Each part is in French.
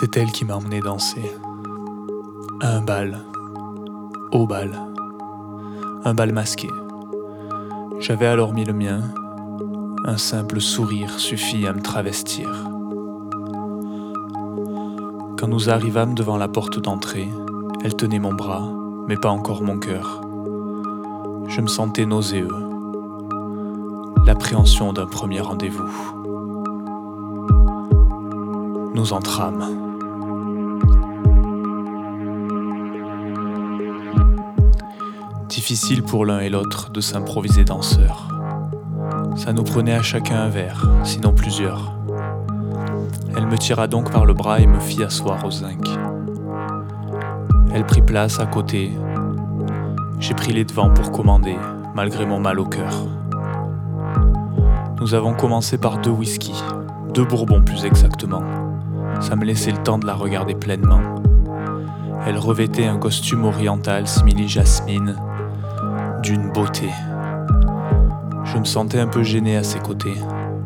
C'est elle qui m'a emmené danser. Un bal. Au bal. Un bal masqué. J'avais alors mis le mien. Un simple sourire suffit à me travestir. Quand nous arrivâmes devant la porte d'entrée, elle tenait mon bras, mais pas encore mon cœur. Je me sentais nauséeux. L'appréhension d'un premier rendez-vous. Nous entrâmes. Difficile pour l'un et l'autre de s'improviser danseur. Ça nous prenait à chacun un verre, sinon plusieurs. Elle me tira donc par le bras et me fit asseoir au zinc. Elle prit place à côté. J'ai pris les devants pour commander, malgré mon mal au cœur. Nous avons commencé par deux whisky, deux bourbons plus exactement. Ça me laissait le temps de la regarder pleinement. Elle revêtait un costume oriental simili jasmine, d'une beauté. Je me sentais un peu gêné à ses côtés,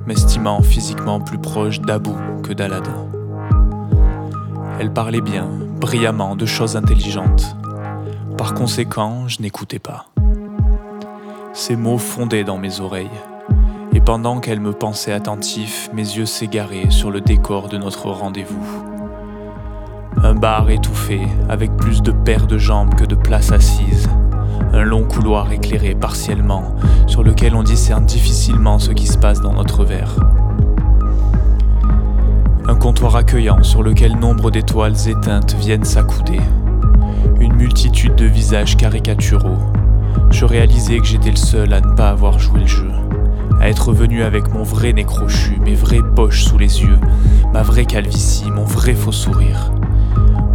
m'estimant physiquement plus proche d'Abou que d'Aladin. Elle parlait bien, brillamment, de choses intelligentes. Par conséquent, je n'écoutais pas. Ses mots fondaient dans mes oreilles, et pendant qu'elle me pensait attentif, mes yeux s'égaraient sur le décor de notre rendez-vous. Un bar étouffé, avec plus de paires de jambes que de places assises. Un long couloir éclairé partiellement, sur lequel on discerne difficilement ce qui se passe dans notre verre. Un comptoir accueillant sur lequel nombre d'étoiles éteintes viennent s'accouder. Une multitude de visages caricaturaux. Je réalisais que j'étais le seul à ne pas avoir joué le jeu à être venu avec mon vrai nez crochu, mes vraies poches sous les yeux, ma vraie calvitie, mon vrai faux sourire.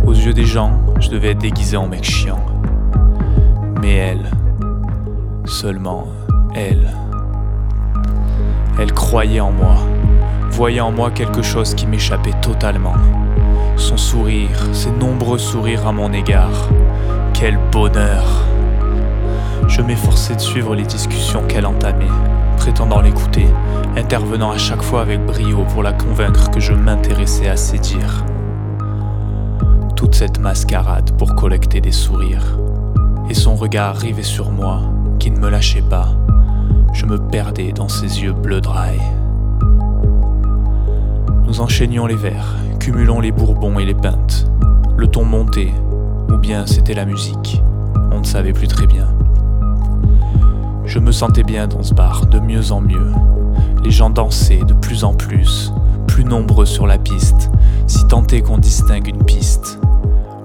Aux yeux des gens, je devais être déguisé en mec chiant. Mais elle, seulement elle, elle croyait en moi, voyait en moi quelque chose qui m'échappait totalement. Son sourire, ses nombreux sourires à mon égard, quel bonheur! Je m'efforçais de suivre les discussions qu'elle entamait, prétendant l'écouter, intervenant à chaque fois avec brio pour la convaincre que je m'intéressais à ses dires. Toute cette mascarade pour collecter des sourires, et son regard rivait sur moi, qui ne me lâchait pas. Je me perdais dans ses yeux bleu dry. Nous enchaînions les verres, cumulant les bourbons et les pintes. Le ton montait, ou bien c'était la musique. On ne savait plus très bien. Je me sentais bien dans ce bar, de mieux en mieux. Les gens dansaient de plus en plus, plus nombreux sur la piste, si tant est qu'on distingue une piste.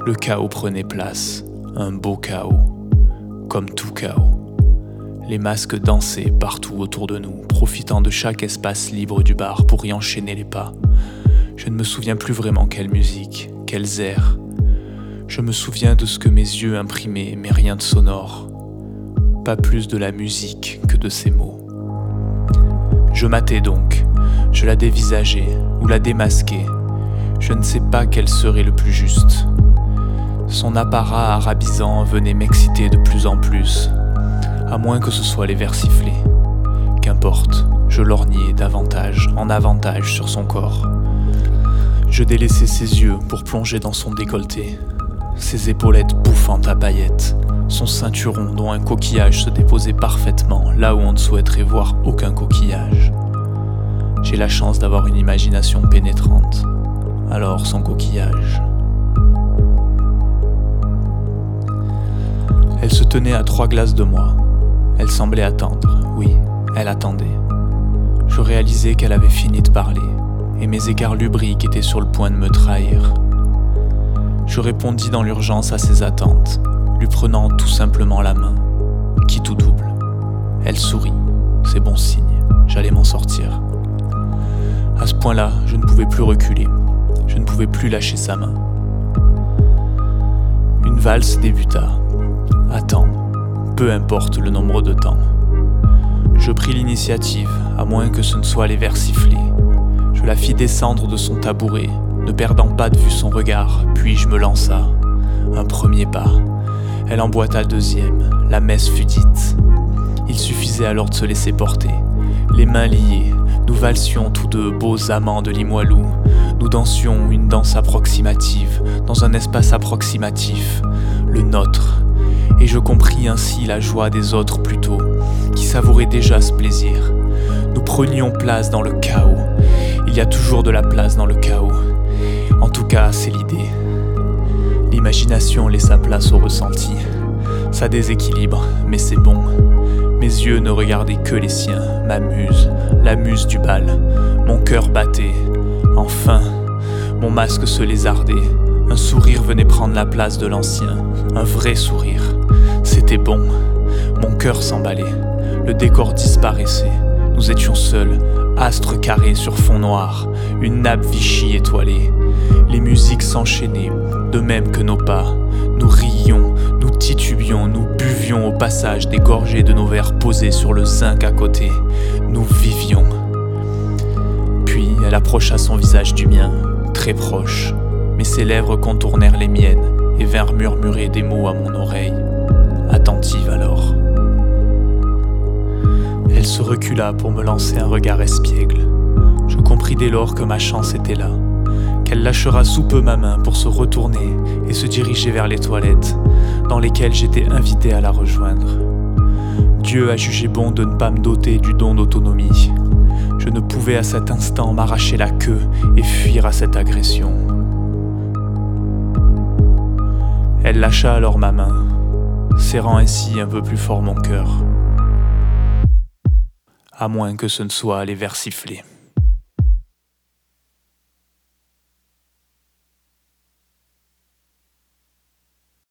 Le chaos prenait place, un beau chaos, comme tout chaos. Les masques dansaient partout autour de nous, profitant de chaque espace libre du bar pour y enchaîner les pas. Je ne me souviens plus vraiment quelle musique, quels airs. Je me souviens de ce que mes yeux imprimaient, mais rien de sonore pas plus de la musique que de ses mots. Je matais donc, je la dévisageais ou la démasquais, je ne sais pas quel serait le plus juste. Son apparat arabisant venait m'exciter de plus en plus, à moins que ce soit les vers sifflés. Qu'importe, je lorgnais davantage en avantage sur son corps. Je délaissais ses yeux pour plonger dans son décolleté, ses épaulettes bouffantes à paillettes, son ceinturon dont un coquillage se déposait parfaitement là où on ne souhaiterait voir aucun coquillage. J'ai la chance d'avoir une imagination pénétrante. Alors son coquillage. Elle se tenait à trois glaces de moi. Elle semblait attendre. Oui, elle attendait. Je réalisais qu'elle avait fini de parler, et mes écarts lubriques étaient sur le point de me trahir. Je répondis dans l'urgence à ses attentes, lui prenant tout simplement la main, qui tout double. Elle sourit, c'est bon signe, j'allais m'en sortir. À ce point-là, je ne pouvais plus reculer, je ne pouvais plus lâcher sa main. Une valse débuta. Attends, peu importe le nombre de temps. Je pris l'initiative, à moins que ce ne soit les vers sifflés. Je la fis descendre de son tabouret, ne perdant pas de vue son regard, puis je me lança. Un premier pas, elle emboîta le deuxième. La messe fut dite. Il suffisait alors de se laisser porter. Les mains liées, nous valsions tous deux beaux amants de Limoilou. Nous dansions une danse approximative, dans un espace approximatif, le nôtre. Et je compris ainsi la joie des autres plutôt, qui savouraient déjà ce plaisir. Nous prenions place dans le chaos. Il y a toujours de la place dans le chaos. En tout cas, c'est l'idée. L'imagination laissa place au ressenti. Ça déséquilibre, mais c'est bon. Mes yeux ne regardaient que les siens, ma muse, la muse du bal. Mon cœur battait. Enfin, mon masque se lézardait. Un sourire venait prendre la place de l'ancien, un vrai sourire. Bon. Mon cœur s'emballait. Le décor disparaissait. Nous étions seuls, astres carrés sur fond noir, une nappe Vichy étoilée. Les musiques s'enchaînaient, de même que nos pas. Nous rions, nous titubions, nous buvions au passage des gorgées de nos verres posés sur le zinc à côté. Nous vivions. Puis elle approcha son visage du mien, très proche, mais ses lèvres contournèrent les miennes et vinrent murmurer des mots à mon oreille, Elle se recula pour me lancer un regard espiègle. Je compris dès lors que ma chance était là, qu'elle lâchera sous peu ma main pour se retourner et se diriger vers les toilettes, dans lesquelles j'étais invité à la rejoindre. Dieu a jugé bon de ne pas me doter du don d'autonomie. Je ne pouvais à cet instant m'arracher la queue et fuir à cette agression. Elle lâcha alors ma main, serrant ainsi un peu plus fort mon cœur à moins que ce ne soit les vers sifflés.